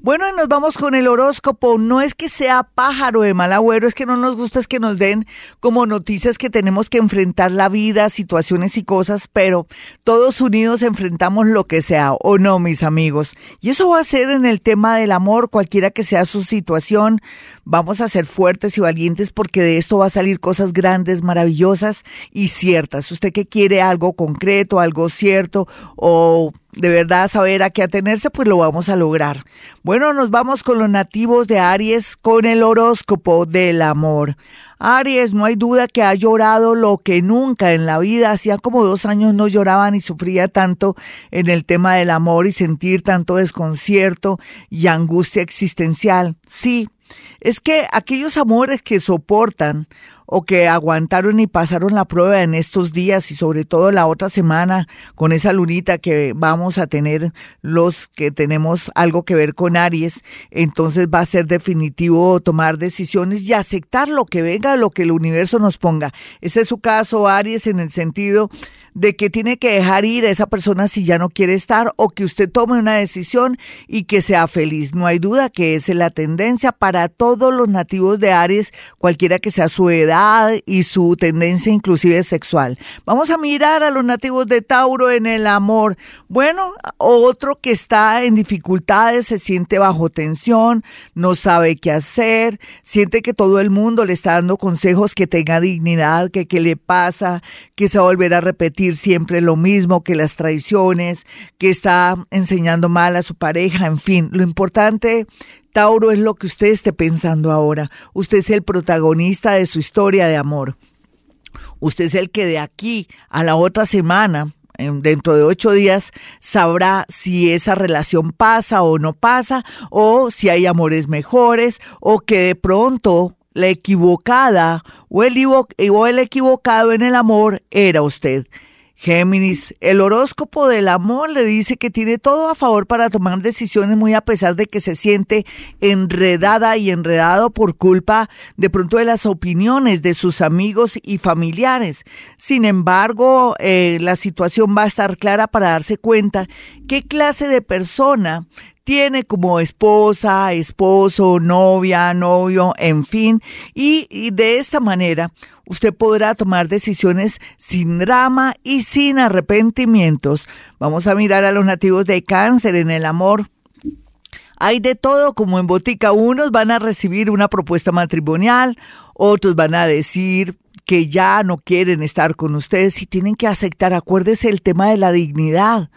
Bueno, y nos vamos con el horóscopo. No es que sea pájaro de mal agüero, es que no nos gusta es que nos den como noticias que tenemos que enfrentar la vida, situaciones y cosas, pero todos unidos enfrentamos lo que sea, ¿o no, mis amigos? Y eso va a ser en el tema del amor, cualquiera que sea su situación. Vamos a ser fuertes y valientes porque de esto va a salir cosas grandes, maravillosas y ciertas. Usted que quiere algo concreto, algo cierto o de verdad saber a qué atenerse, pues lo vamos a lograr. Bueno, nos vamos con los nativos de Aries con el horóscopo del amor. Aries, no hay duda que ha llorado lo que nunca en la vida, hacía como dos años no lloraba ni sufría tanto en el tema del amor y sentir tanto desconcierto y angustia existencial. Sí, es que aquellos amores que soportan o que aguantaron y pasaron la prueba en estos días y sobre todo la otra semana con esa lunita que vamos a tener los que tenemos algo que ver con Aries, entonces va a ser definitivo tomar decisiones y aceptar lo que venga, lo que el universo nos ponga. Ese es su caso, Aries, en el sentido de que tiene que dejar ir a esa persona si ya no quiere estar o que usted tome una decisión y que sea feliz. No hay duda que esa es la tendencia para todos los nativos de Aries, cualquiera que sea su edad y su tendencia inclusive sexual. Vamos a mirar a los nativos de Tauro en el amor. Bueno, otro que está en dificultades, se siente bajo tensión, no sabe qué hacer, siente que todo el mundo le está dando consejos que tenga dignidad, que qué le pasa, que se va a volver a repetir siempre lo mismo, que las traiciones, que está enseñando mal a su pareja, en fin, lo importante Tauro es lo que usted esté pensando ahora. Usted es el protagonista de su historia de amor. Usted es el que de aquí a la otra semana, dentro de ocho días, sabrá si esa relación pasa o no pasa, o si hay amores mejores, o que de pronto la equivocada o el, o el equivocado en el amor era usted. Géminis, el horóscopo del amor le dice que tiene todo a favor para tomar decisiones muy a pesar de que se siente enredada y enredado por culpa de pronto de las opiniones de sus amigos y familiares. Sin embargo, eh, la situación va a estar clara para darse cuenta qué clase de persona tiene como esposa, esposo, novia, novio, en fin, y, de esta manera usted podrá tomar decisiones sin drama y sin arrepentimientos. Vamos a mirar a los nativos de cáncer en el amor. Hay de todo como en botica. Unos van a recibir una propuesta matrimonial, otros van a decir que ya no quieren estar con ustedes y tienen que aceptar. Acuérdese el tema de la dignidad.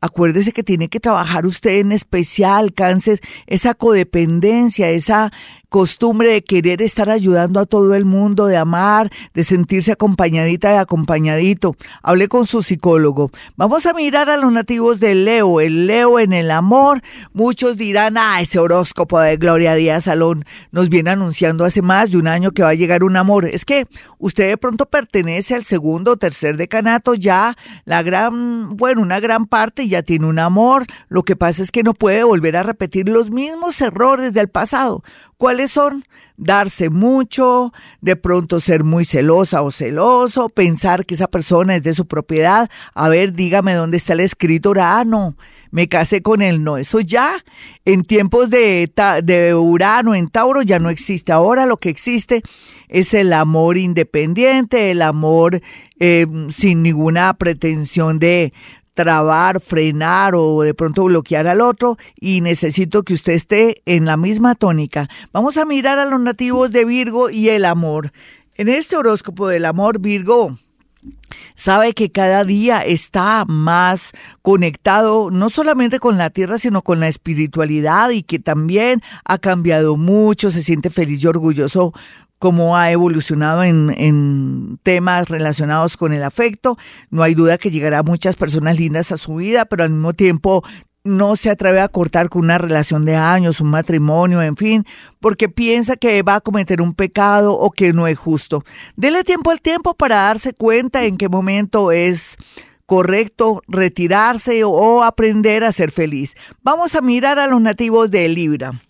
Acuérdese que tiene que trabajar usted en especial cáncer, esa codependencia, esa costumbre de querer estar ayudando a todo el mundo, de amar, de sentirse acompañadita y acompañadito. Hablé con su psicólogo. Vamos a mirar a los nativos del Leo, el Leo en el amor. Muchos dirán, ah, ese horóscopo de Gloria Díaz Salón nos viene anunciando hace más de un año que va a llegar un amor. Es que usted de pronto pertenece al segundo o tercer decanato, ya la gran, bueno, una gran parte ya tiene un amor. Lo que pasa es que no puede volver a repetir los mismos errores del pasado. ¿Cuáles son? Darse mucho, de pronto ser muy celosa o celoso, pensar que esa persona es de su propiedad. A ver, dígame dónde está el escritor. Ah, no, me casé con él. No, eso ya en tiempos de, de Urano, en Tauro, ya no existe. Ahora lo que existe es el amor independiente, el amor eh, sin ninguna pretensión de trabar, frenar o de pronto bloquear al otro y necesito que usted esté en la misma tónica. Vamos a mirar a los nativos de Virgo y el amor. En este horóscopo del amor, Virgo, sabe que cada día está más conectado no solamente con la tierra, sino con la espiritualidad y que también ha cambiado mucho, se siente feliz y orgulloso cómo ha evolucionado en, en, temas relacionados con el afecto. No hay duda que llegará muchas personas lindas a su vida, pero al mismo tiempo no se atreve a cortar con una relación de años, un matrimonio, en fin, porque piensa que va a cometer un pecado o que no es justo. Dele tiempo al tiempo para darse cuenta en qué momento es correcto retirarse o aprender a ser feliz. Vamos a mirar a los nativos de Libra.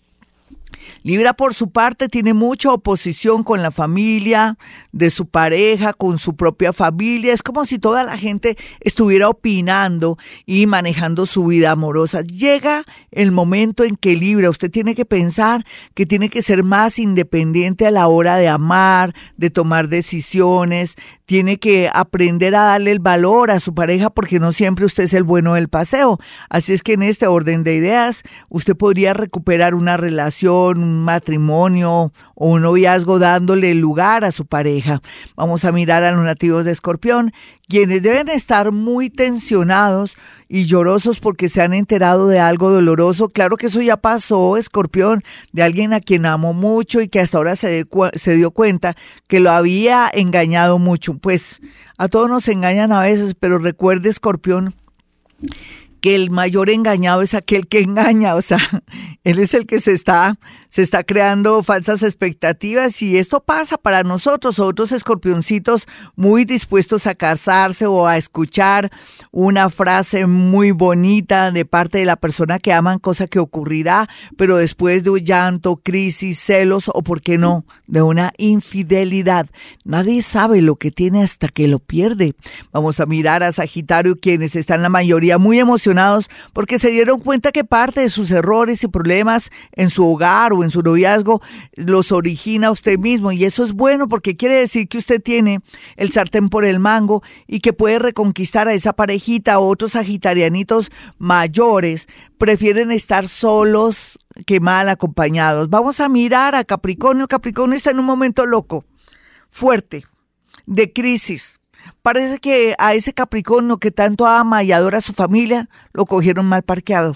Libra, por su parte, tiene mucha oposición con la familia de su pareja, con su propia familia. Es como si toda la gente estuviera opinando y manejando su vida amorosa. Llega el momento en que Libra, usted tiene que pensar que tiene que ser más independiente a la hora de amar, de tomar decisiones, tiene que aprender a darle el valor a su pareja porque no siempre usted es el bueno del paseo. Así es que en este orden de ideas, usted podría recuperar una relación, un matrimonio o un noviazgo dándole lugar a su pareja. Vamos a mirar a los nativos de Escorpión, quienes deben estar muy tensionados y llorosos porque se han enterado de algo doloroso. Claro que eso ya pasó, Escorpión, de alguien a quien amo mucho y que hasta ahora se, se dio cuenta que lo había engañado mucho. Pues a todos nos engañan a veces, pero recuerde, Escorpión, el mayor engañado es aquel que engaña, o sea, él es el que se está se está creando falsas expectativas y esto pasa para nosotros, otros escorpioncitos muy dispuestos a casarse o a escuchar una frase muy bonita de parte de la persona que aman, cosa que ocurrirá, pero después de un llanto, crisis, celos o, por qué no, de una infidelidad. Nadie sabe lo que tiene hasta que lo pierde. Vamos a mirar a Sagitario, quienes están la mayoría muy emocionados porque se dieron cuenta que parte de sus errores y problemas en su hogar en su noviazgo los origina usted mismo y eso es bueno porque quiere decir que usted tiene el sartén por el mango y que puede reconquistar a esa parejita o otros sagitarianitos mayores prefieren estar solos que mal acompañados. Vamos a mirar a Capricornio. Capricornio está en un momento loco, fuerte, de crisis. Parece que a ese Capricornio que tanto ama y adora a su familia, lo cogieron mal parqueado.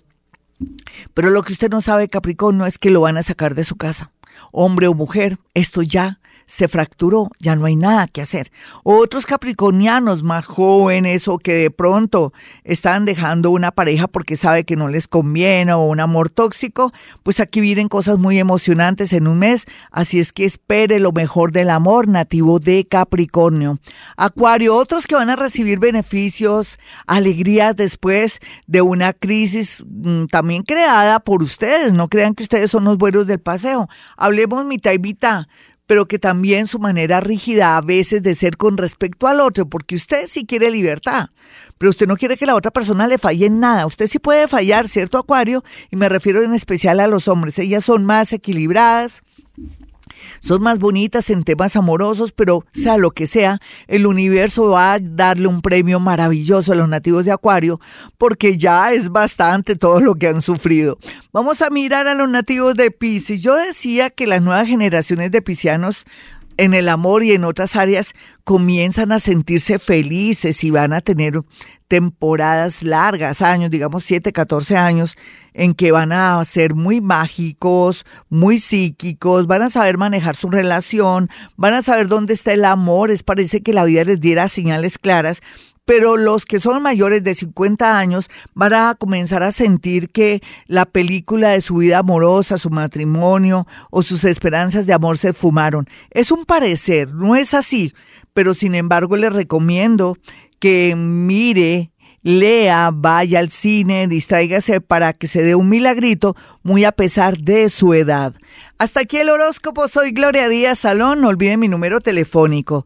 Pero lo que usted no sabe, Capricornio, es que lo van a sacar de su casa. Hombre o mujer, esto ya se fracturó, ya no hay nada que hacer. Otros capricornianos más jóvenes o que de pronto están dejando una pareja porque sabe que no les conviene o un amor tóxico, pues aquí vienen cosas muy emocionantes en un mes, así es que espere lo mejor del amor nativo de Capricornio. Acuario, otros que van a recibir beneficios, alegrías después de una crisis mm, también creada por ustedes, no crean que ustedes son los buenos del paseo. Hablemos mitad y pero que también su manera rígida a veces de ser con respecto al otro, porque usted sí quiere libertad, pero usted no quiere que la otra persona le falle en nada. Usted sí puede fallar, ¿cierto, Acuario? Y me refiero en especial a los hombres. Ellas son más equilibradas, son más bonitas en temas amorosos, pero sea lo que sea, el universo va a darle un premio maravilloso a los nativos de Acuario, porque ya es bastante todo lo que han sufrido. Vamos a mirar a los nativos de Pisces. Yo decía que las nuevas generaciones de piscianos en el amor y en otras áreas comienzan a sentirse felices y van a tener temporadas largas, años, digamos 7, 14 años, en que van a ser muy mágicos, muy psíquicos, van a saber manejar su relación, van a saber dónde está el amor, es parece que la vida les diera señales claras pero los que son mayores de 50 años van a comenzar a sentir que la película de su vida amorosa, su matrimonio o sus esperanzas de amor se fumaron. Es un parecer, no es así, pero sin embargo les recomiendo que mire lea, vaya al cine, distráigase para que se dé un milagrito, muy a pesar de su edad. Hasta aquí el horóscopo, soy Gloria Díaz Salón, no olviden mi número telefónico,